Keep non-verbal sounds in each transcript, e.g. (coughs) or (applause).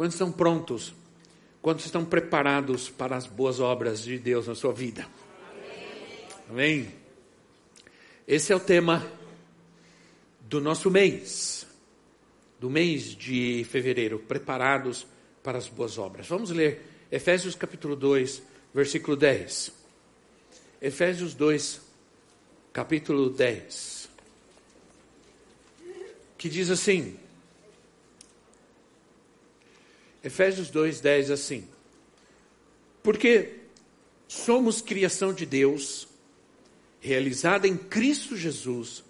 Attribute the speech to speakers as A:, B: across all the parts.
A: Quando estão prontos? Quando estão preparados para as boas obras de Deus na sua vida? Amém? Esse é o tema do nosso mês, do mês de fevereiro, preparados para as boas obras. Vamos ler Efésios capítulo 2, versículo 10. Efésios 2, capítulo 10. Que diz assim: Efésios 2, 10 assim. Porque somos criação de Deus, realizada em Cristo Jesus,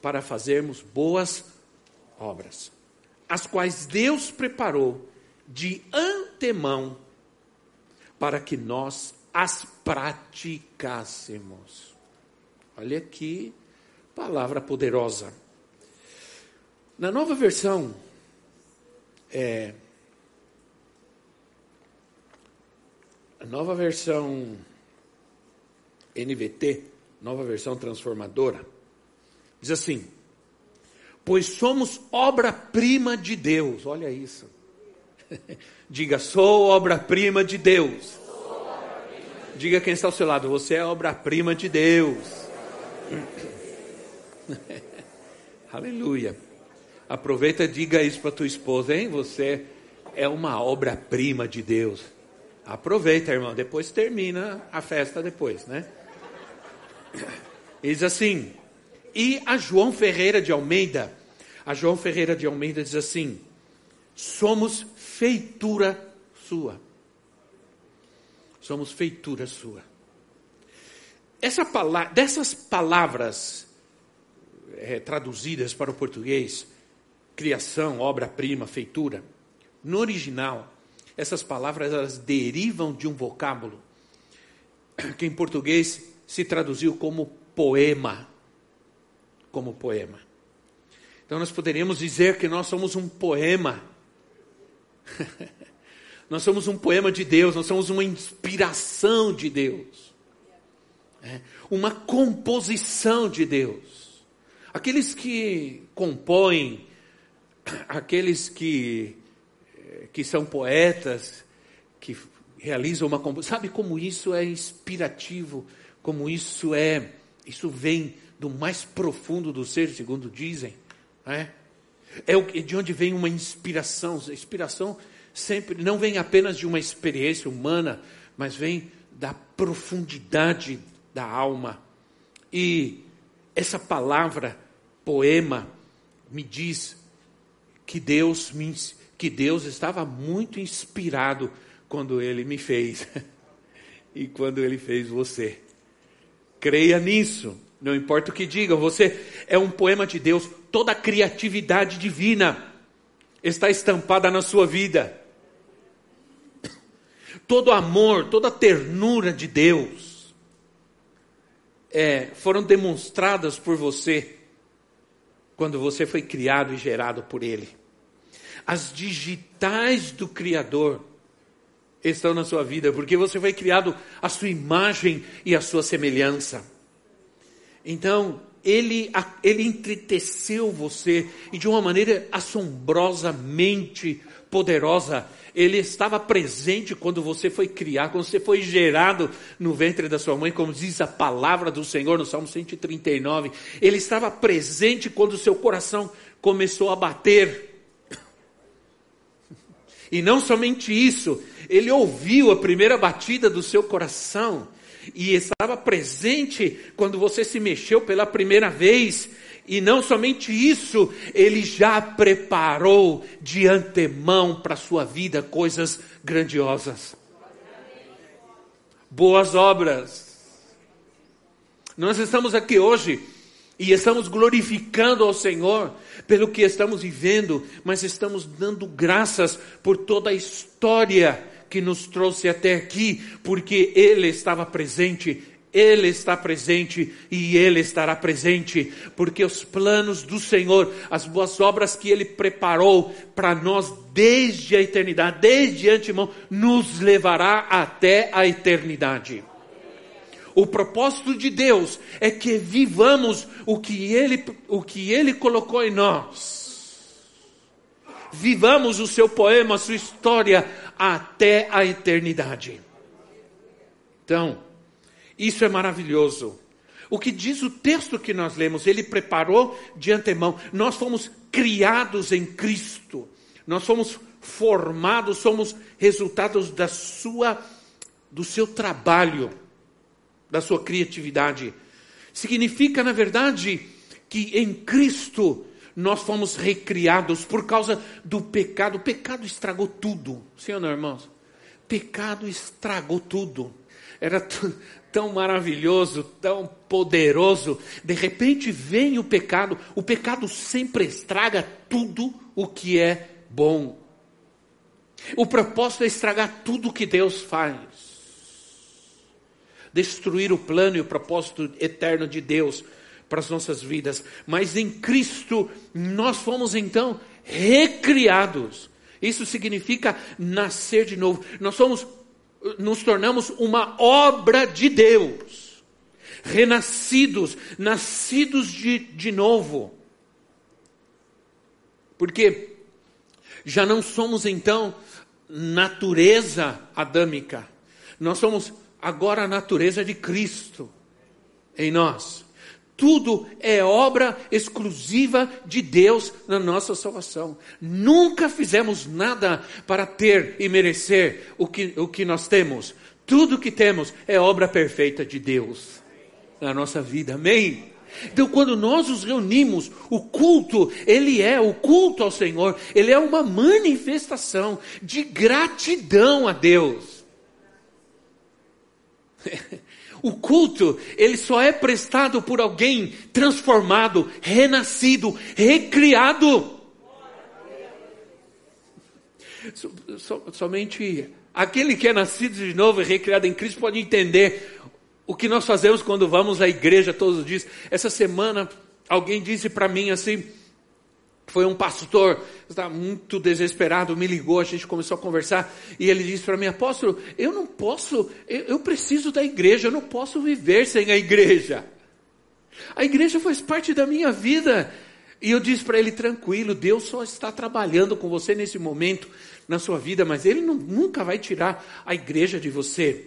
A: para fazermos boas obras, as quais Deus preparou de antemão para que nós as praticássemos. Olha aqui, palavra poderosa. Na nova versão, é, a nova versão NVT, nova versão transformadora, diz assim: Pois somos obra-prima de Deus, olha isso (laughs) Diga, sou obra-prima de Deus. Diga quem está ao seu lado, você é obra-prima de Deus. (laughs) Aleluia. Aproveita e diga isso para tua esposa, hein? Você é uma obra-prima de Deus. Aproveita, irmão. Depois termina a festa depois, né? Diz assim. E a João Ferreira de Almeida, a João Ferreira de Almeida diz assim: somos feitura sua. Somos feitura sua. Essa palavra, dessas palavras é, traduzidas para o português, criação, obra-prima, feitura, no original, essas palavras elas derivam de um vocábulo que em português se traduziu como poema. Como poema. Então nós poderíamos dizer que nós somos um poema (laughs) nós somos um poema de Deus, nós somos uma inspiração de Deus, é, uma composição de Deus. Aqueles que compõem, aqueles que, que são poetas, que realizam uma composição, sabe como isso é inspirativo, como isso é, isso vem do mais profundo do ser, segundo dizem, é? É de onde vem uma inspiração. A inspiração sempre não vem apenas de uma experiência humana, mas vem da profundidade da alma. E essa palavra poema me diz que Deus me, que Deus estava muito inspirado quando ele me fez (laughs) e quando ele fez você. Creia nisso. Não importa o que digam, você é um poema de Deus, toda a criatividade divina está estampada na sua vida. (coughs) Todo amor, toda ternura de Deus é, foram demonstradas por você quando você foi criado e gerado por Ele. As digitais do Criador estão na sua vida, porque você foi criado à sua imagem e à sua semelhança. Então, ele, ele entreteceu você e de uma maneira assombrosamente poderosa. Ele estava presente quando você foi criado, quando você foi gerado no ventre da sua mãe, como diz a palavra do Senhor no Salmo 139. Ele estava presente quando o seu coração começou a bater. E não somente isso, ele ouviu a primeira batida do seu coração e estava presente quando você se mexeu pela primeira vez. E não somente isso, ele já preparou de antemão para a sua vida coisas grandiosas. Boas obras. Nós estamos aqui hoje E estamos glorificando ao Senhor pelo que estamos vivendo, mas estamos dando graças por toda a história que nos trouxe até aqui, porque Ele estava presente, Ele está presente e Ele estará presente, porque os planos do Senhor, as boas obras que Ele preparou para nós desde a eternidade, desde antemão, nos levará até a eternidade. O propósito de Deus é que vivamos o que Ele, o que Ele colocou em nós. Vivamos o seu poema, a sua história até a eternidade. Então, isso é maravilhoso. O que diz o texto que nós lemos, ele preparou de antemão. Nós fomos criados em Cristo. Nós fomos formados, somos resultados da sua do seu trabalho da sua criatividade. Significa, na verdade, que em Cristo nós fomos recriados por causa do pecado. O pecado estragou tudo. Não, irmãos? Pecado estragou tudo. Era (laughs) tão maravilhoso, tão poderoso. De repente vem o pecado. O pecado sempre estraga tudo o que é bom. O propósito é estragar tudo que Deus faz destruir o plano e o propósito eterno de Deus para as nossas vidas. Mas em Cristo nós fomos então recriados. Isso significa nascer de novo. Nós somos nos tornamos uma obra de Deus. Renascidos, nascidos de, de novo. Porque já não somos então natureza adâmica. Nós somos agora a natureza de Cristo em nós. Tudo é obra exclusiva de Deus na nossa salvação. Nunca fizemos nada para ter e merecer o que, o que nós temos. Tudo que temos é obra perfeita de Deus na nossa vida. Amém? Então, quando nós nos reunimos, o culto, ele é, o culto ao Senhor, ele é uma manifestação de gratidão a Deus. (laughs) O culto, ele só é prestado por alguém transformado, renascido, recriado. somente aquele que é nascido de novo e recriado em Cristo pode entender o que nós fazemos quando vamos à igreja todos os dias. Essa semana, alguém disse para mim assim: foi um pastor, estava muito desesperado, me ligou, a gente começou a conversar, e ele disse para mim, apóstolo, eu não posso, eu, eu preciso da igreja, eu não posso viver sem a igreja. A igreja faz parte da minha vida. E eu disse para ele, tranquilo, Deus só está trabalhando com você nesse momento na sua vida, mas Ele não, nunca vai tirar a igreja de você.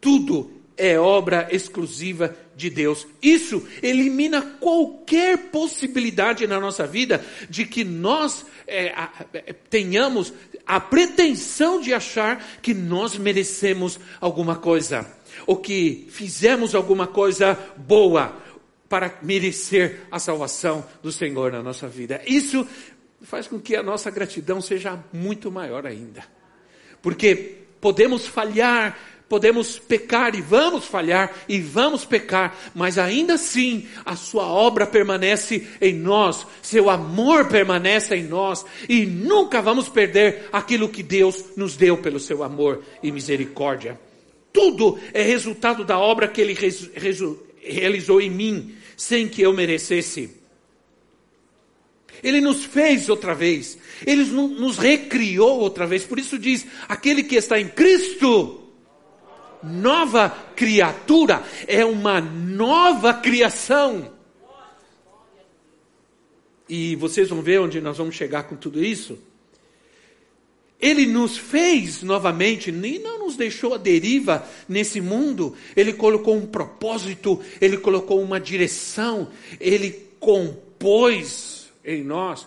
A: Tudo é obra exclusiva de Deus. Isso elimina qualquer possibilidade na nossa vida de que nós é, é, tenhamos a pretensão de achar que nós merecemos alguma coisa, ou que fizemos alguma coisa boa para merecer a salvação do Senhor na nossa vida. Isso faz com que a nossa gratidão seja muito maior ainda. Porque podemos falhar, Podemos pecar e vamos falhar e vamos pecar, mas ainda assim a sua obra permanece em nós, seu amor permanece em nós e nunca vamos perder aquilo que Deus nos deu pelo seu amor e misericórdia. Tudo é resultado da obra que Ele realizou em mim, sem que eu merecesse. Ele nos fez outra vez, Ele nos recriou outra vez, por isso diz: aquele que está em Cristo nova criatura, é uma nova criação. E vocês vão ver onde nós vamos chegar com tudo isso. Ele nos fez novamente, e não nos deixou à deriva nesse mundo. Ele colocou um propósito, ele colocou uma direção, ele compôs em nós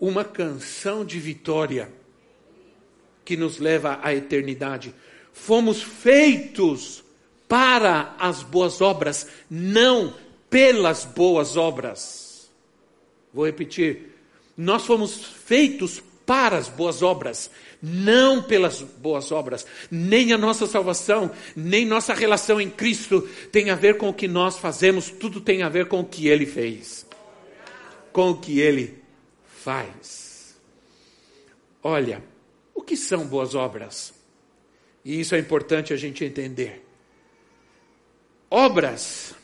A: uma canção de vitória que nos leva à eternidade fomos feitos para as boas obras, não pelas boas obras. Vou repetir. Nós fomos feitos para as boas obras, não pelas boas obras. Nem a nossa salvação, nem nossa relação em Cristo tem a ver com o que nós fazemos, tudo tem a ver com o que Ele fez, com o que Ele faz. Olha, o que são boas obras? E isso é importante a gente entender. Obras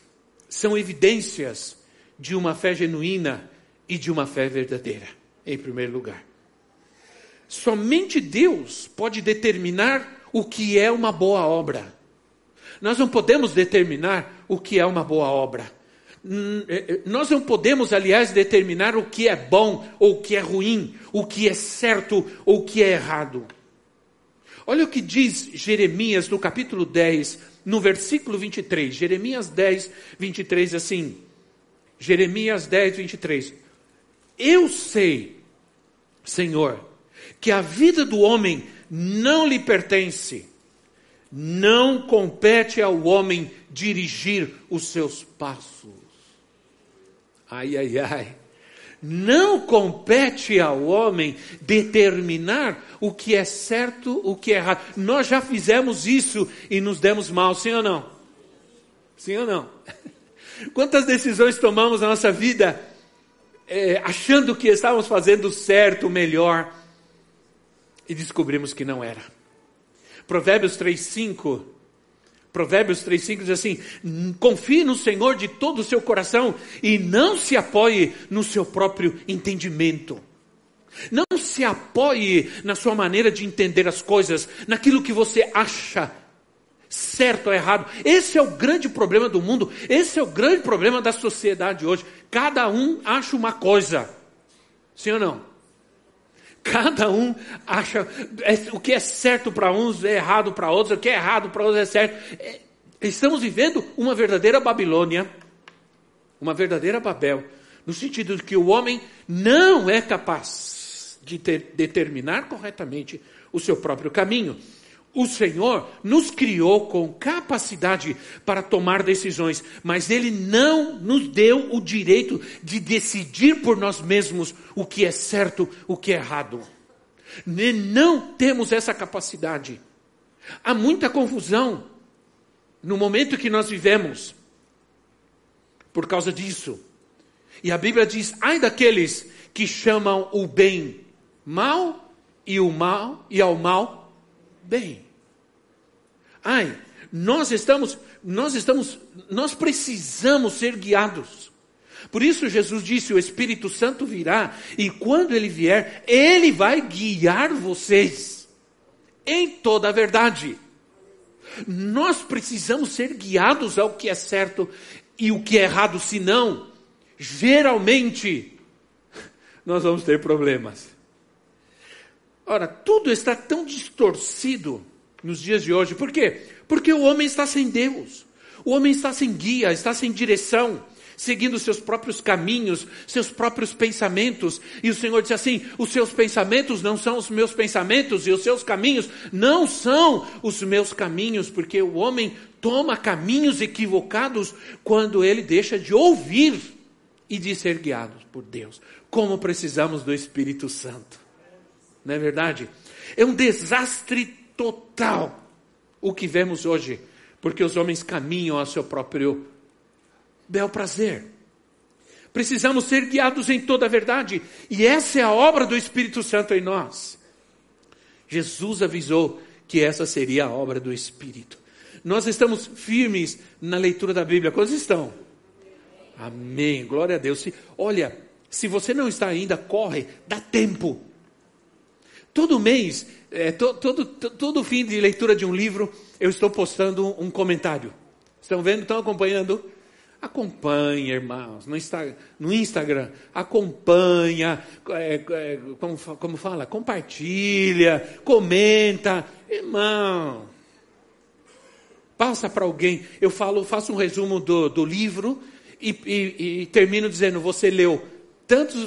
A: são evidências de uma fé genuína e de uma fé verdadeira, em primeiro lugar. Somente Deus pode determinar o que é uma boa obra. Nós não podemos determinar o que é uma boa obra. É, é, nós não podemos, aliás, determinar o que é bom ou o que é ruim, o que é certo ou o que é errado. Olha o que diz Jeremias no capítulo 10, no versículo 23. Jeremias 10, 23, assim. Jeremias 10, 23. Eu sei, Senhor, que a vida do homem não lhe pertence. Não compete ao homem dirigir os seus passos. Ai, ai, ai. Não compete ao homem determinar o que é certo, o que é errado. Nós já fizemos isso e nos demos mal, sim ou não? Sim ou não? (laughs) Quantas decisões tomamos na nossa vida é, achando que estávamos fazendo certo, melhor, e descobrimos que não era. Provérbios 3,5 Provérbios 3,5 diz assim: confie no Senhor de todo o seu coração e não se apoie no seu próprio entendimento. Não se apoie na sua maneira de entender as coisas, naquilo que você acha certo ou errado. Esse é o grande problema do mundo, esse é o grande problema da sociedade hoje. Cada um acha uma coisa. Sim ou não? Cada um acha é, o que é certo para uns é errado para outros, o que é errado para outros é certo. É, estamos vivendo uma verdadeira Babilônia, uma verdadeira Babel, no sentido de que o homem não é capaz de ter, determinar corretamente o seu próprio caminho. O Senhor nos criou com capacidade para tomar decisões, mas Ele não nos deu o direito de decidir por nós mesmos o que é certo, o que é errado. Não temos essa capacidade. Há muita confusão no momento que nós vivemos por causa disso. E a Bíblia diz: ai daqueles que chamam o bem mal e o mal e ao mal bem. Ai, nós estamos, nós estamos, nós precisamos ser guiados. Por isso Jesus disse: o Espírito Santo virá, e quando ele vier, ele vai guiar vocês em toda a verdade. Nós precisamos ser guiados ao que é certo e o que é errado, senão, geralmente, (laughs) nós vamos ter problemas. Ora, tudo está tão distorcido nos dias de hoje. Por quê? Porque o homem está sem Deus. O homem está sem guia, está sem direção, seguindo seus próprios caminhos, seus próprios pensamentos. E o Senhor disse assim: os seus pensamentos não são os meus pensamentos, e os seus caminhos não são os meus caminhos, porque o homem toma caminhos equivocados quando ele deixa de ouvir e de ser guiado por Deus. Como precisamos do Espírito Santo. Não é verdade? É um desastre total o que vemos hoje, porque os homens caminham ao seu próprio bel prazer. Precisamos ser guiados em toda a verdade, e essa é a obra do Espírito Santo em nós. Jesus avisou que essa seria a obra do Espírito. Nós estamos firmes na leitura da Bíblia. Quantos estão? Amém. Glória a Deus. Se, olha, se você não está ainda, corre, dá tempo. Todo mês, é, to, todo, todo fim de leitura de um livro, eu estou postando um, comentário. Estão vendo? Estão acompanhando? Acompanha, irmãos, no, Insta, no Instagram, acompanha, é, é, como, como fala? Compartilha, comenta. Irmão, passa para alguém. Eu falo, faço um resumo do, do livro e, e, e termino dizendo: você leu tantos,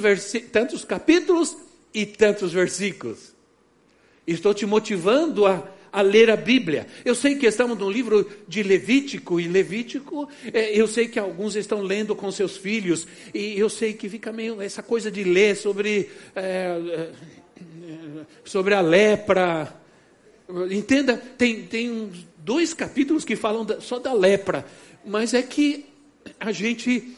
A: tantos capítulos e tantos versículos. Estou te motivando a, a ler a Bíblia. Eu sei que estamos no livro de Levítico, e Levítico, é, eu sei que alguns estão lendo com seus filhos, e eu sei que fica meio essa coisa de ler sobre é, é, sobre a lepra. Entenda, tem, tem dois capítulos que falam só da lepra, mas é que a gente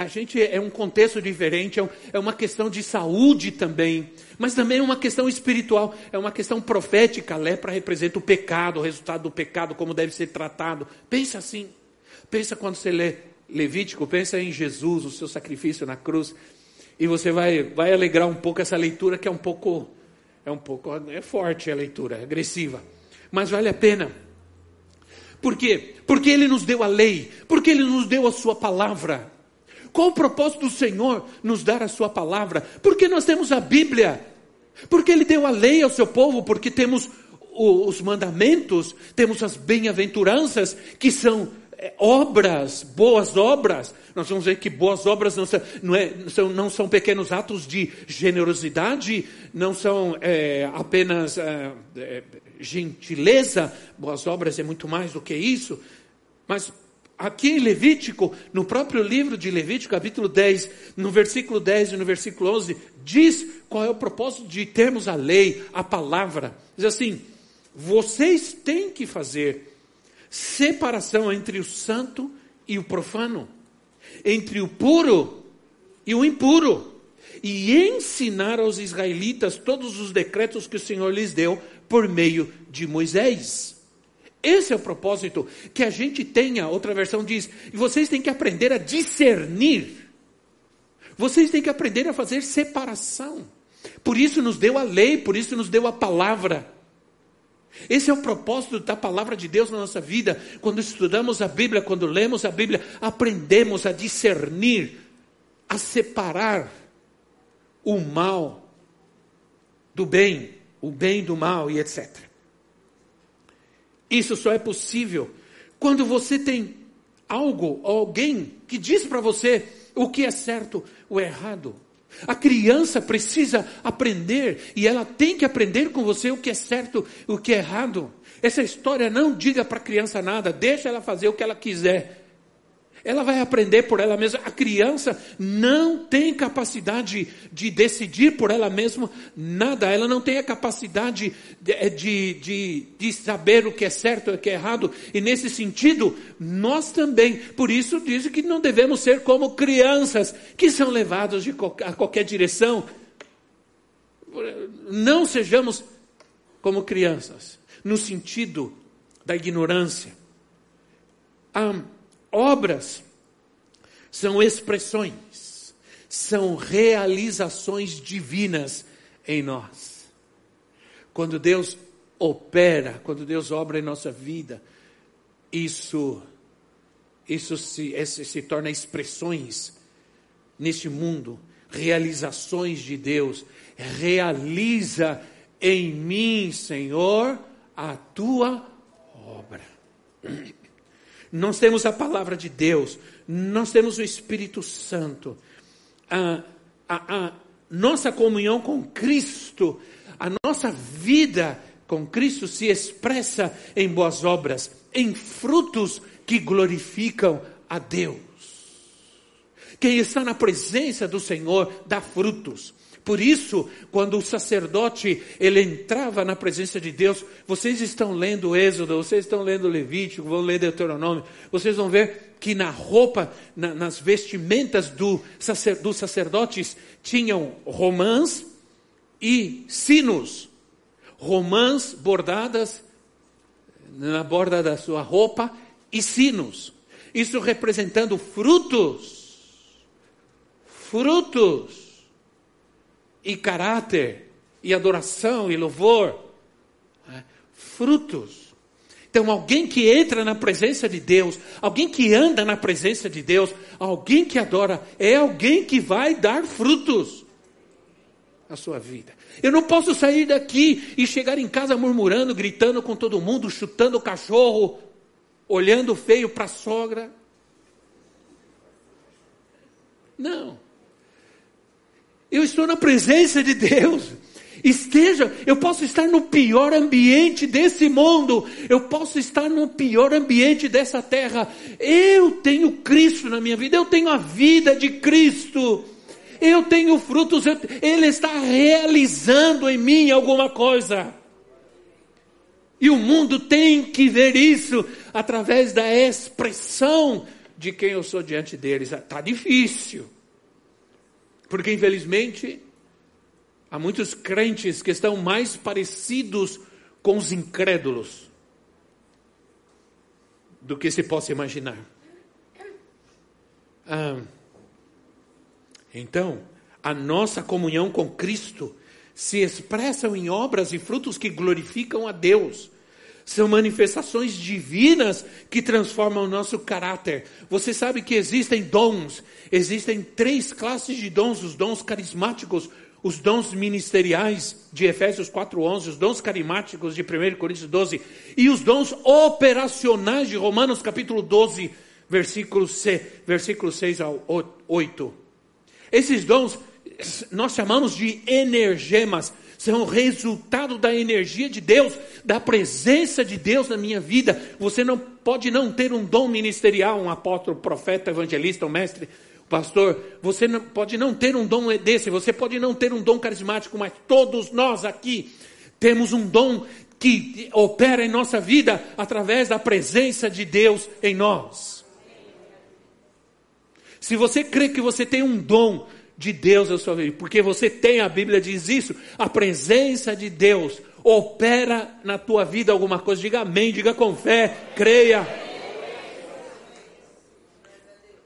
A: a gente é um contexto diferente, é, um, é, uma questão de saúde também, mas também é uma questão espiritual, é uma questão profética. A lepra representa o pecado, o resultado do pecado, como deve ser tratado. Pensa assim, pensa quando você lê Levítico, pensa em Jesus, o seu sacrifício na cruz, e você vai, vai alegrar um pouco essa leitura que é um pouco, é um pouco, é forte a leitura, é agressiva, mas vale a pena. Por quê? Porque Ele nos deu a lei, porque Ele nos deu a Sua palavra. Qual o propósito do Senhor nos dar a Sua palavra? Porque nós temos a Bíblia, porque Ele deu a lei ao seu povo, porque temos os mandamentos, temos as bem-aventuranças, que são é, obras, boas obras. Nós vamos ver que boas obras não são, não, é, são, não são pequenos atos de generosidade, não são é, apenas é, é, gentileza. Boas obras é muito mais do que isso. Mas aqui em Levítico, no próprio livro de Levítico, capítulo 10, no versículo 10 e no versículo 11, diz qual é o propósito de termos a lei, a palavra. Diz assim: vocês têm que fazer separação entre o santo e o profano, entre o puro e o impuro, e ensinar aos israelitas todos os decretos que o Senhor lhes deu por meio de Moisés. Esse é o propósito, que a gente tenha, outra versão diz, e vocês têm que aprender a discernir. Vocês têm que aprender a fazer separação. Por isso nos deu a lei, por isso nos deu a palavra. Esse é o propósito da palavra de Deus na nossa vida. Quando estudamos a Bíblia, quando lemos a Bíblia, aprendemos a discernir, a separar o mal do bem, o bem do mal e etc. Isso só é possível quando você tem algo, alguém que diz para você o que é certo ou errado. A criança precisa aprender e ela tem que aprender com você o que é certo o que é errado. Essa história não diga para a criança nada, deixa ela fazer o que ela quiser. Ela vai aprender por ela mesma. A criança não tem capacidade de decidir por ela mesma nada. Ela não tem a capacidade de, eh, de, de, de saber o que é certo e o que é errado. E nesse sentido, nós também. Por isso diz que não devemos ser como crianças que são levados de a qualquer direção. Não sejamos como crianças, no sentido da ignorância. Ah, Obras são expressões, são realizações divinas em nós. Quando Deus opera, quando Deus obra em nossa vida, isso isso se, se, se torna expressões neste mundo, realizações de Deus. Realiza em mim, Senhor, a tua obra. Nós temos a palavra de Deus, nós temos o Espírito Santo, a, a, a nossa comunhão com Cristo, a nossa vida com Cristo se expressa em boas obras, em frutos que glorificam a Deus. Quem está na presença do Senhor dá frutos. Por isso, quando o sacerdote ele entrava na presença de Deus, vocês estão lendo Êxodo, vocês estão lendo Levítico, vão ler Deuteronômio, vocês vão ver que na roupa, na, nas vestimentas do sacer, dos sacerdotes tinham romãs e sinos. Romãs bordadas na borda da sua roupa e sinos. Isso representando frutos. Frutos e caráter, e adoração e louvor. Né? Frutos. Então, alguém que entra na presença de Deus, alguém que anda na presença de Deus, alguém que adora, é alguém que vai dar frutos na sua vida. Eu não posso sair daqui e chegar em casa murmurando, gritando com todo mundo, chutando o cachorro, olhando feio para a sogra. Não. Eu estou na presença de Deus. Esteja, eu posso estar no pior ambiente desse mundo, eu posso estar no pior ambiente dessa terra. Eu tenho Cristo na minha vida, eu tenho a vida de Cristo. Eu tenho frutos, eu, Ele está realizando em mim alguma coisa. E o mundo tem que ver isso através da expressão de quem eu sou diante deles. Está difícil. Porque, infelizmente, há muitos crentes que estão mais parecidos com os incrédulos do que se possa imaginar. Ah, então, a nossa comunhão com Cristo se expressam em obras e frutos que glorificam a Deus. São manifestações divinas que transformam o nosso caráter. Você sabe que existem dons, existem três classes de dons: os dons carismáticos, os dons ministeriais de Efésios 4:11, os dons carismáticos de 1 Coríntios 12 e os dons operacionais de Romanos capítulo 12, versículo, C, versículo 6 ao 8. Esses dons nós chamamos de energemas, são resultado da energia de Deus, da presença de Deus na minha vida. Você não pode não ter um dom ministerial, um apóstolo, profeta, evangelista, um mestre, pastor. Você não, pode não ter um dom desse, você pode não ter um dom carismático, mas todos nós aqui temos um dom que opera em nossa vida através da presença de Deus em nós. Se você crê que você tem um dom de Deus na sua vida, porque você tem, a Bíblia diz isso, a presença de Deus opera na tua vida alguma coisa, diga amém, diga com fé, creia.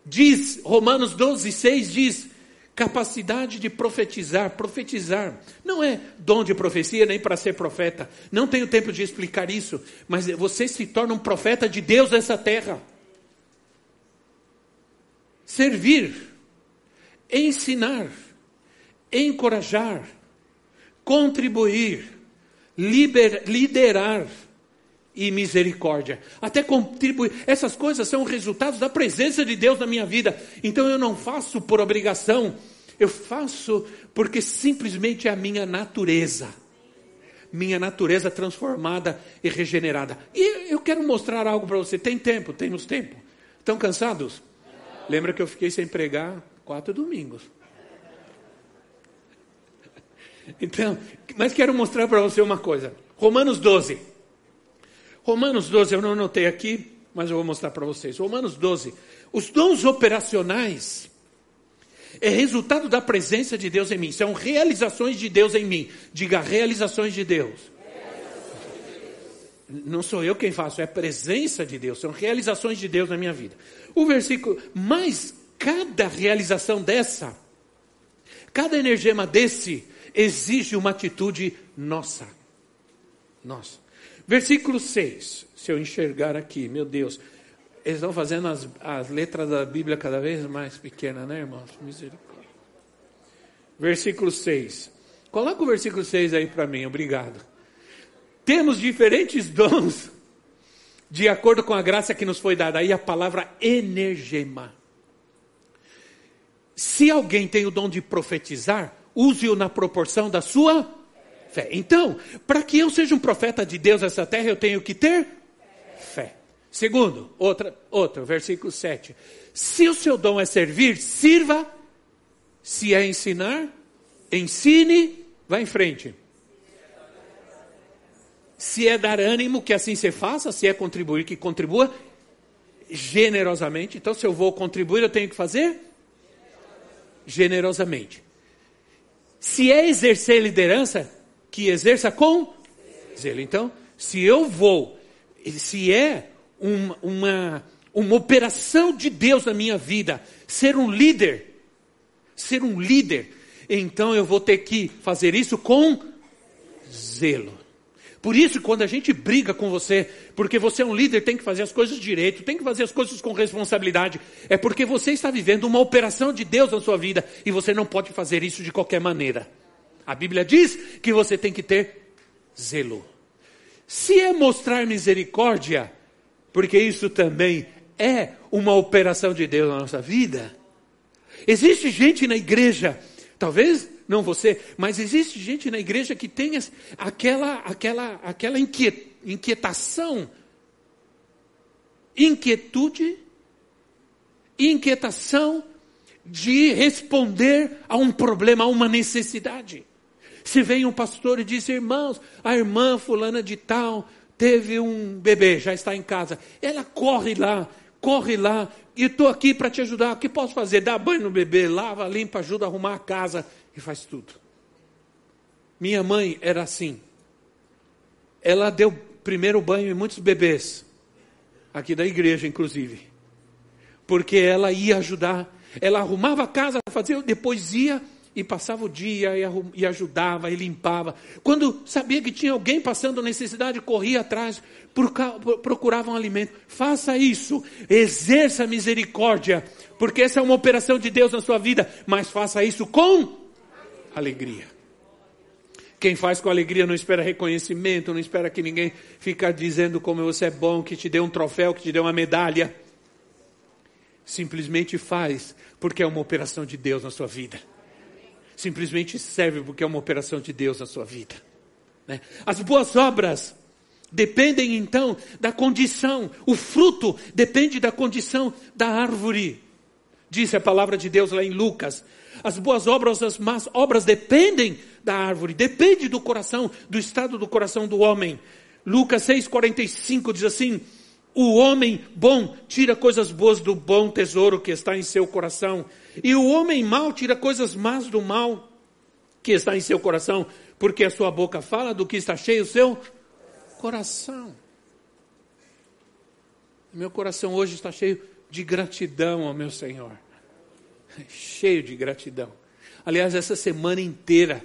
A: Diz, Romanos 12, 6 diz, capacidade de profetizar, profetizar, não é dom de profecia nem para ser profeta, não tenho tempo de explicar isso, mas você se torna um profeta de Deus nessa terra. Servir, ensinar, encorajar, contribuir, liber, liderar e misericórdia. Até contribuir. Essas coisas são resultados da presença de Deus na minha vida. Então eu não faço por obrigação, eu faço porque simplesmente é a minha natureza. Minha natureza transformada e regenerada. E eu quero mostrar algo para você. Tem tempo? Temos tempo. Estão cansados? Lembra que eu fiquei sem pregar Quatro domingos. Então, mas quero mostrar para você uma coisa. Romanos 12. Romanos 12, eu não anotei aqui, mas eu vou mostrar para vocês. Romanos 12. Os dons operacionais é resultado da presença de Deus em mim. São realizações de Deus em mim. Diga realizações de Deus. Não sou eu quem faço, é a presença de Deus. São realizações de Deus na minha vida. O versículo mais cada realização dessa, cada energema desse, exige uma atitude nossa. Nossa. Versículo 6. Se eu enxergar aqui, meu Deus, eles estão fazendo as, as letras da Bíblia cada vez mais pequenas, né, irmãos? Misericórdia. Versículo 6. Coloca o versículo 6 aí para mim, obrigado. Temos diferentes dons, de acordo com a graça que nos foi dada. Aí a palavra energema. Se alguém tem o dom de profetizar, use-o na proporção da sua fé. Então, para que eu seja um profeta de Deus nessa terra, eu tenho que ter fé. Segundo, outra, outro, versículo 7. Se o seu dom é servir, sirva. Se é ensinar, ensine, vá em frente. Se é dar ânimo, que assim se faça. Se é contribuir, que contribua generosamente. Então, se eu vou contribuir, eu tenho que fazer generosamente. Se é exercer liderança, que exerça com zelo. Então, se eu vou, se é uma, uma, uma operação de Deus na minha vida, ser um líder, ser um líder, então eu vou ter que fazer isso com zelo. Por isso, quando a gente briga com você, porque você é um líder, tem que fazer as coisas direito, tem que fazer as coisas com responsabilidade, é porque você está vivendo uma operação de Deus na sua vida e você não pode fazer isso de qualquer maneira. A Bíblia diz que você tem que ter zelo. Se é mostrar misericórdia, porque isso também é uma operação de Deus na nossa vida. Existe gente na igreja, talvez não você, mas existe gente na igreja que tem aquela, aquela, aquela inquietação, inquietude, inquietação de responder a um problema, a uma necessidade. Se vem um pastor e diz, irmãos, a irmã fulana de tal teve um bebê, já está em casa. Ela corre lá, corre lá, e estou aqui para te ajudar. O que posso fazer? Dá banho no bebê, lava, limpa, ajuda a arrumar a casa e faz tudo. Minha mãe era assim. Ela deu primeiro banho em muitos bebês, aqui da igreja, inclusive, porque ela ia ajudar. Ela arrumava a casa, fazia, depois ia e passava o dia e, arrum, e ajudava e limpava. Quando sabia que tinha alguém passando necessidade, corria atrás, procurava um alimento. Faça isso, exerça misericórdia, porque essa é uma operação de Deus na sua vida, mas faça isso com alegria. Quem faz com alegria não espera reconhecimento, não espera que ninguém fique dizendo como você é bom, que te dê um troféu, que te dê uma medalha. Simplesmente faz, porque é uma operação de Deus na sua vida simplesmente serve porque é uma operação de Deus na sua vida. Né? As boas obras dependem então da condição, o fruto depende da condição da árvore. Disse a palavra de Deus lá em Lucas. As boas obras, as más obras dependem da árvore, depende do coração, do estado do coração do homem. Lucas 6,45 diz assim: O homem bom tira coisas boas do bom tesouro que está em seu coração, e o homem mau tira coisas más do mal que está em seu coração, porque a sua boca fala do que está cheio o seu coração. Meu coração hoje está cheio de gratidão ao meu Senhor. Cheio de gratidão. Aliás, essa semana inteira,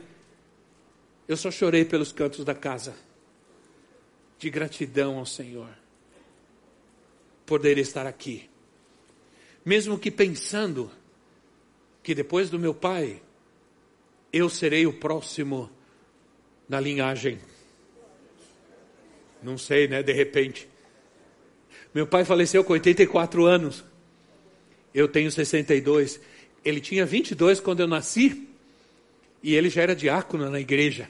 A: eu só chorei pelos cantos da casa. De gratidão ao Senhor. Poder estar aqui. Mesmo que pensando que depois do meu pai, eu serei o próximo na linhagem. Não sei, né? De repente. Meu pai faleceu com 84 anos. Eu tenho 62. Ele tinha 22 quando eu nasci. E ele já era diácono na igreja.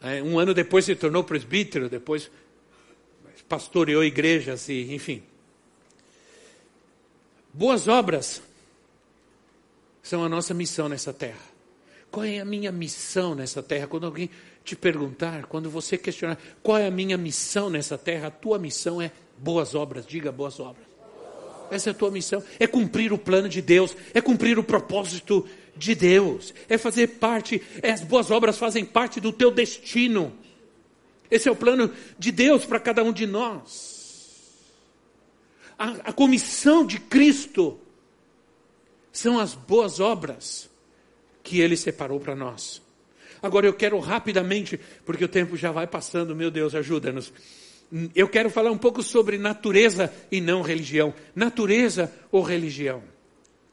A: É, um ano depois se tornou presbítero. Depois pastoreou igrejas e, enfim. Boas obras são a nossa missão nessa terra. Qual é a minha missão nessa terra? Quando alguém te perguntar, quando você questionar, qual é a minha missão nessa terra? A tua missão é boas obras. Diga boas obras. Essa é a tua missão. É cumprir o plano de Deus. É cumprir o propósito de Deus. É fazer parte. É, as boas obras fazem parte do teu destino. Esse é o plano de Deus para cada um de nós. A, a comissão de Cristo são as boas obras que Ele separou para nós. Agora eu quero rapidamente, porque o tempo já vai passando, meu Deus, ajuda-nos. Eu quero falar um pouco sobre natureza e não religião. Natureza ou religião?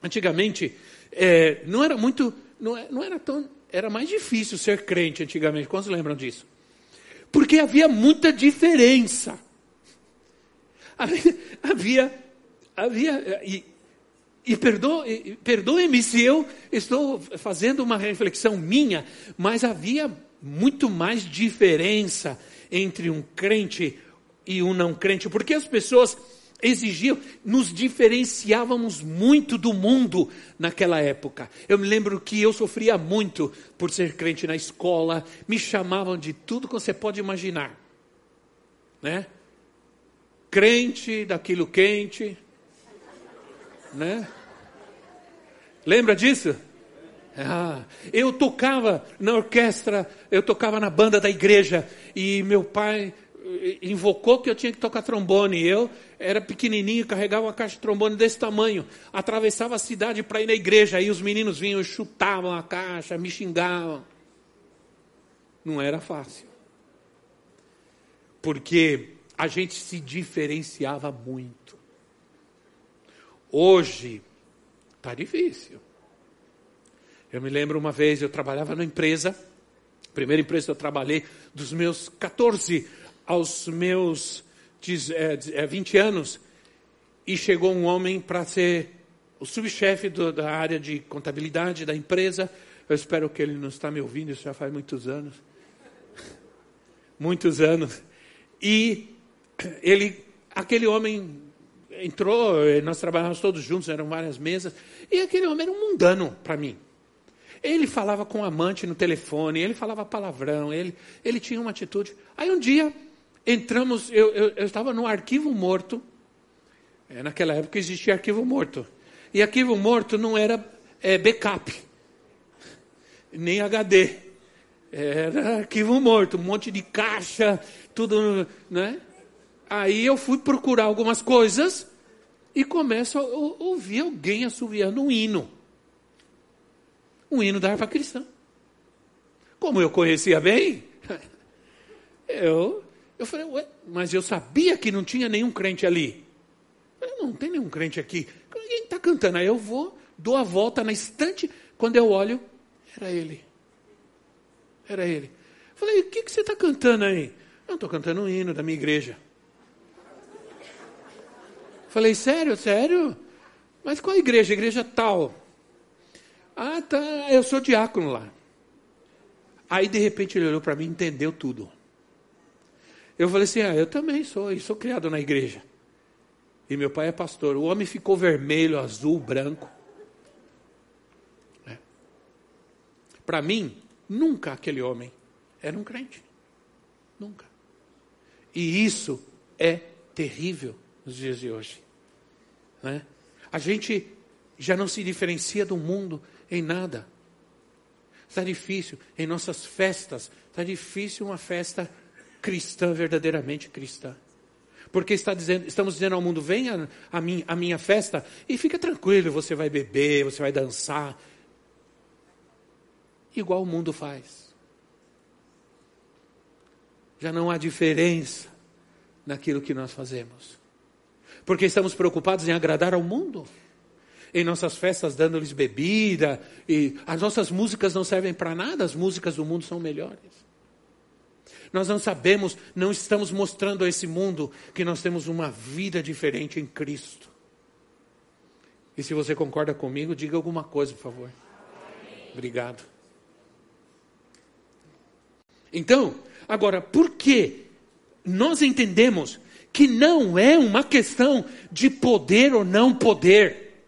A: Antigamente, é, não era muito, não, é, não era tão, era mais difícil ser crente antigamente. Quantos lembram disso? Porque havia muita diferença. Havia, havia, havia e, e perdoe, perdoe-me se eu estou fazendo uma reflexão minha, mas havia muito mais diferença entre um crente e um não crente, porque as pessoas exigiam, nos diferenciávamos muito do mundo naquela época. Eu me lembro que eu sofria muito por ser crente na escola, me chamavam de tudo que você pode imaginar, né? Crente daquilo quente, né? Lembra disso? Ah, eu tocava na orquestra, eu tocava na banda da igreja e meu pai invocou que eu tinha que tocar trombone. Eu era pequenininho, carregava uma caixa de trombone desse tamanho, atravessava a cidade para ir na igreja. Aí os meninos vinham, chutavam a caixa, me xingavam. Não era fácil, porque a gente se diferenciava muito. Hoje está difícil. Eu me lembro uma vez, eu trabalhava numa empresa, primeira empresa que eu trabalhei, dos meus 14 aos meus 20 anos, e chegou um homem para ser o subchefe da área de contabilidade da empresa. Eu espero que ele não está me ouvindo, isso já faz muitos anos. (laughs) muitos anos. E ele, aquele homem entrou, nós trabalhávamos todos juntos, eram várias mesas, e aquele homem era um mundano para mim. Ele falava com o amante no telefone, ele falava palavrão, ele, ele tinha uma atitude. Aí um dia, entramos, eu, eu, eu estava no arquivo morto, é, naquela época existia arquivo morto. E arquivo morto não era é, backup, nem HD. Era arquivo morto, um monte de caixa, tudo, né? Aí eu fui procurar algumas coisas e começo a ouvir alguém assoviando um hino. Um hino da harpa cristã. Como eu conhecia bem, (laughs) eu, eu falei, ué, mas eu sabia que não tinha nenhum crente ali. Eu falei, não, não tem nenhum crente aqui. Ninguém está cantando. Aí eu vou, dou a volta na estante, quando eu olho, era ele. Era ele. Eu falei, o que, que você está cantando aí? Eu estou cantando um hino da minha igreja. Falei, sério, sério? Mas qual igreja? Igreja tal. Ah, tá, eu sou diácono lá. Aí de repente ele olhou para mim e entendeu tudo. Eu falei assim: ah, eu também sou, eu sou criado na igreja. E meu pai é pastor. O homem ficou vermelho, azul, branco. É. Para mim, nunca aquele homem era um crente. Nunca. E isso é terrível nos dias de hoje. Né? A gente já não se diferencia do mundo em nada. Está difícil em nossas festas, está difícil uma festa cristã, verdadeiramente cristã. Porque está dizendo, estamos dizendo ao mundo: venha a, mim, a minha festa e fica tranquilo, você vai beber, você vai dançar. Igual o mundo faz. Já não há diferença naquilo que nós fazemos. Porque estamos preocupados em agradar ao mundo. Em nossas festas, dando-lhes bebida. E as nossas músicas não servem para nada, as músicas do mundo são melhores. Nós não sabemos, não estamos mostrando a esse mundo que nós temos uma vida diferente em Cristo. E se você concorda comigo, diga alguma coisa, por favor. Obrigado. Então, agora, por que nós entendemos que não é uma questão de poder ou não poder.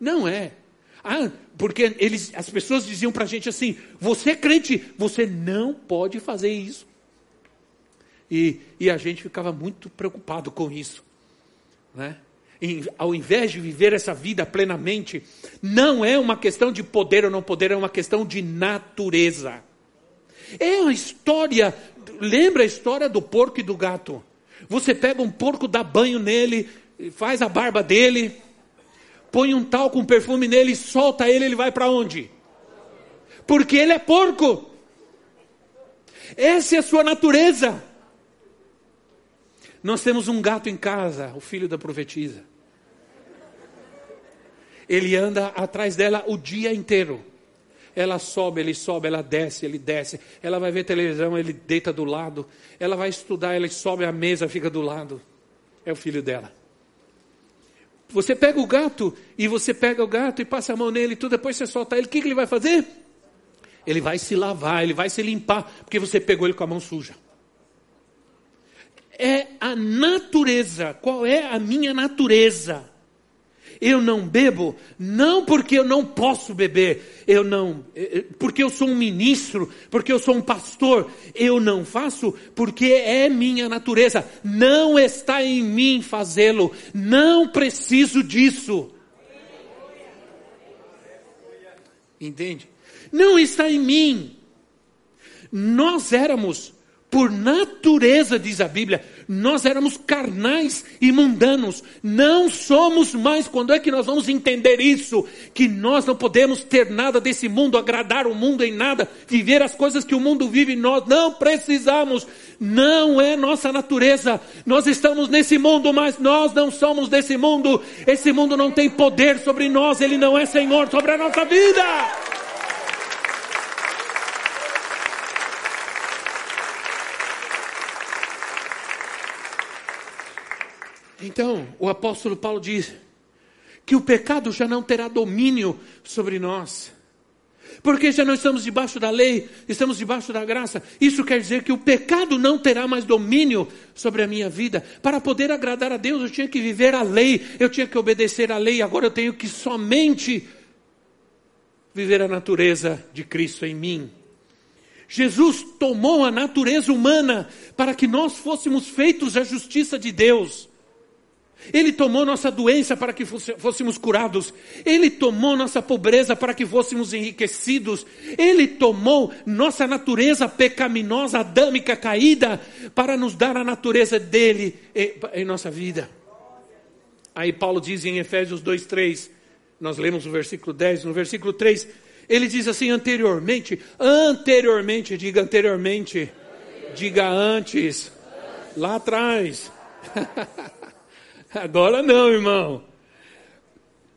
A: Não é. Ah, porque eles, as pessoas diziam para a gente assim: você é crente, você não pode fazer isso. E, e a gente ficava muito preocupado com isso. Né? Ao invés de viver essa vida plenamente, não é uma questão de poder ou não poder, é uma questão de natureza. É a história lembra a história do porco e do gato. Você pega um porco, dá banho nele, faz a barba dele, põe um tal com perfume nele, solta ele, ele vai para onde? Porque ele é porco. Essa é a sua natureza. Nós temos um gato em casa, o filho da profetisa. Ele anda atrás dela o dia inteiro. Ela sobe, ele sobe, ela desce, ele desce. Ela vai ver televisão, ele deita do lado. Ela vai estudar, ela sobe a mesa, fica do lado. É o filho dela. Você pega o gato e você pega o gato e passa a mão nele e tudo, depois você solta ele, o que, que ele vai fazer? Ele vai se lavar, ele vai se limpar, porque você pegou ele com a mão suja. É a natureza. Qual é a minha natureza? Eu não bebo, não porque eu não posso beber, eu não, eh, eh, porque eu sou um ministro, porque eu sou um pastor, eu não faço porque é minha natureza, não está em mim fazê-lo, não preciso disso. Entende? Não está em mim. Nós éramos por natureza, diz a Bíblia, nós éramos carnais e mundanos. Não somos mais. Quando é que nós vamos entender isso? Que nós não podemos ter nada desse mundo, agradar o mundo em nada, viver as coisas que o mundo vive. Nós não precisamos. Não é nossa natureza. Nós estamos nesse mundo, mas nós não somos desse mundo. Esse mundo não tem poder sobre nós. Ele não é Senhor sobre a nossa vida. Então, o apóstolo Paulo diz que o pecado já não terá domínio sobre nós. Porque já não estamos debaixo da lei, estamos debaixo da graça. Isso quer dizer que o pecado não terá mais domínio sobre a minha vida. Para poder agradar a Deus, eu tinha que viver a lei, eu tinha que obedecer à lei. Agora eu tenho que somente viver a natureza de Cristo em mim. Jesus tomou a natureza humana para que nós fôssemos feitos a justiça de Deus. Ele tomou nossa doença para que fôssemos curados. Ele tomou nossa pobreza para que fôssemos enriquecidos. Ele tomou nossa natureza pecaminosa, adâmica, caída, para nos dar a natureza dele em nossa vida. Aí Paulo diz em Efésios 2:3, nós lemos o versículo 10, no versículo 3, ele diz assim anteriormente, anteriormente, diga anteriormente, diga antes, lá atrás. (laughs) (laughs) Agora não, irmão.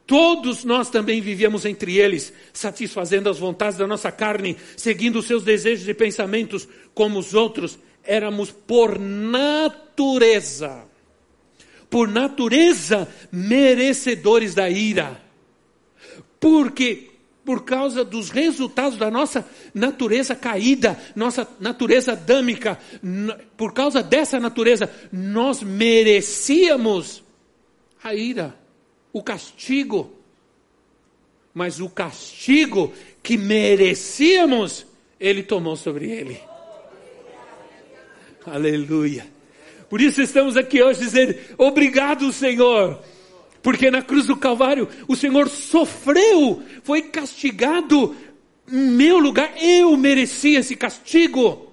A: Todos nós também vivíamos entre eles, satisfazendo as vontades da nossa carne, seguindo os seus desejos e pensamentos, como os outros. Éramos por natureza, por natureza, merecedores da ira. Porque por causa dos resultados da nossa natureza caída, nossa natureza adâmica, por causa dessa natureza, nós merecíamos a ira, o castigo. Mas o castigo que merecíamos, Ele tomou sobre Ele. Aleluia. Por isso estamos aqui hoje dizendo: obrigado, Senhor. Porque na cruz do Calvário o Senhor sofreu, foi castigado em meu lugar. Eu merecia esse castigo.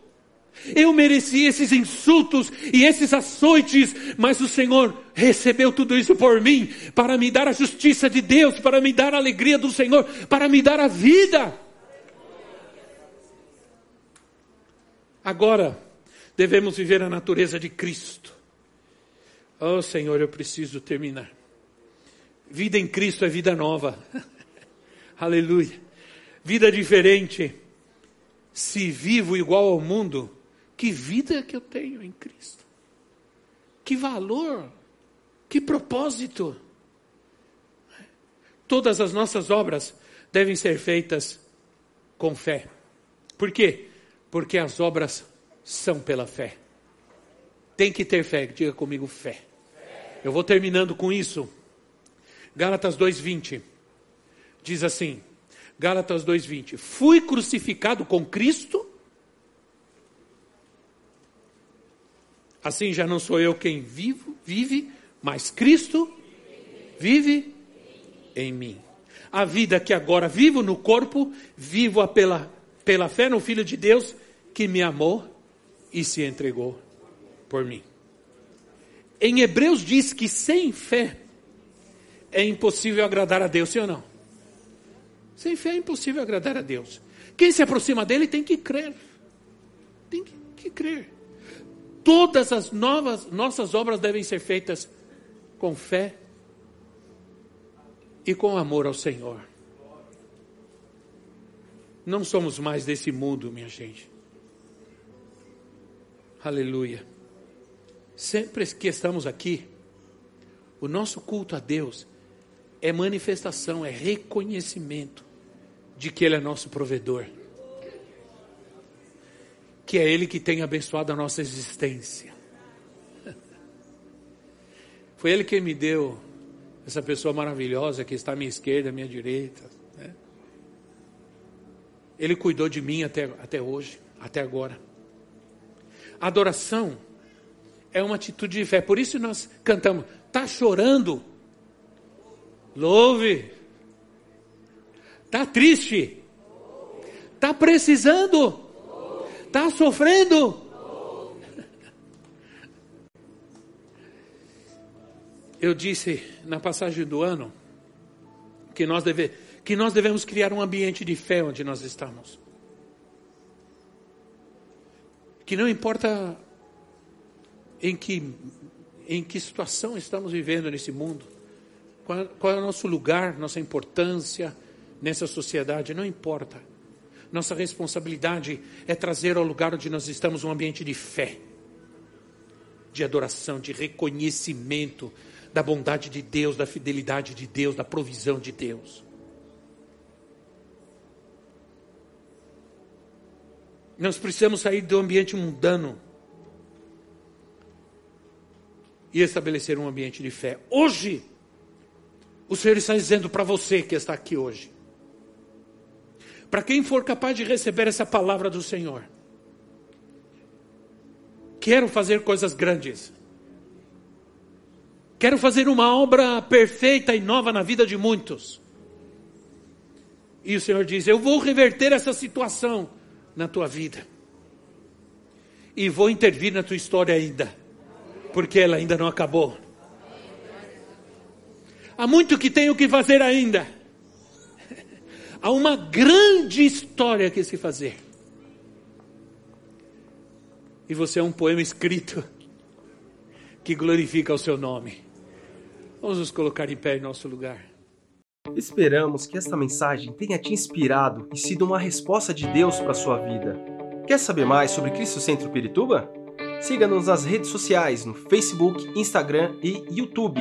A: Eu merecia esses insultos e esses açoites, mas o Senhor recebeu tudo isso por mim, para me dar a justiça de Deus, para me dar a alegria do Senhor, para me dar a vida. Agora, devemos viver a natureza de Cristo. Oh Senhor, eu preciso terminar. Vida em Cristo é vida nova. (laughs) Aleluia. Vida diferente. Se vivo igual ao mundo, que vida que eu tenho em Cristo? Que valor, que propósito. Todas as nossas obras devem ser feitas com fé. Por quê? Porque as obras são pela fé. Tem que ter fé, diga comigo fé. Eu vou terminando com isso. Gálatas 2:20 diz assim: Gálatas 2:20. Fui crucificado com Cristo Assim já não sou eu quem vivo, vive, mas Cristo vive em mim. A vida que agora vivo no corpo, vivo-a pela, pela fé no Filho de Deus que me amou e se entregou por mim. Em Hebreus diz que sem fé é impossível agradar a Deus, sim ou não? Sem fé é impossível agradar a Deus. Quem se aproxima dele tem que crer. Tem que, que crer todas as novas nossas obras devem ser feitas com fé e com amor ao Senhor. Não somos mais desse mundo, minha gente. Aleluia. Sempre que estamos aqui, o nosso culto a Deus é manifestação, é reconhecimento de que Ele é nosso provedor que é Ele que tem abençoado a nossa existência. (laughs) Foi Ele que me deu essa pessoa maravilhosa que está à minha esquerda, à minha direita. Né? Ele cuidou de mim até, até hoje, até agora. Adoração é uma atitude de fé. Por isso nós cantamos: está chorando, louve. Está triste, está precisando, Está sofrendo? Eu disse na passagem do ano que nós, deve, que nós devemos criar um ambiente de fé onde nós estamos. Que não importa em que, em que situação estamos vivendo nesse mundo, qual, qual é o nosso lugar, nossa importância nessa sociedade, não importa. Nossa responsabilidade é trazer ao lugar onde nós estamos um ambiente de fé, de adoração, de reconhecimento da bondade de Deus, da fidelidade de Deus, da provisão de Deus. Nós precisamos sair do ambiente mundano e estabelecer um ambiente de fé. Hoje, o Senhor está dizendo para você que está aqui hoje, para quem for capaz de receber essa palavra do Senhor, quero fazer coisas grandes. Quero fazer uma obra perfeita e nova na vida de muitos. E o Senhor diz: Eu vou reverter essa situação na tua vida. E vou intervir na tua história ainda, porque ela ainda não acabou. Há muito que tenho que fazer ainda. Há uma grande história que se fazer. E você é um poema escrito que glorifica o seu nome. Vamos nos colocar em pé em nosso lugar.
B: Esperamos que esta mensagem tenha te inspirado e sido uma resposta de Deus para a sua vida. Quer saber mais sobre Cristo Centro Pirituba? Siga-nos nas redes sociais no Facebook, Instagram e YouTube,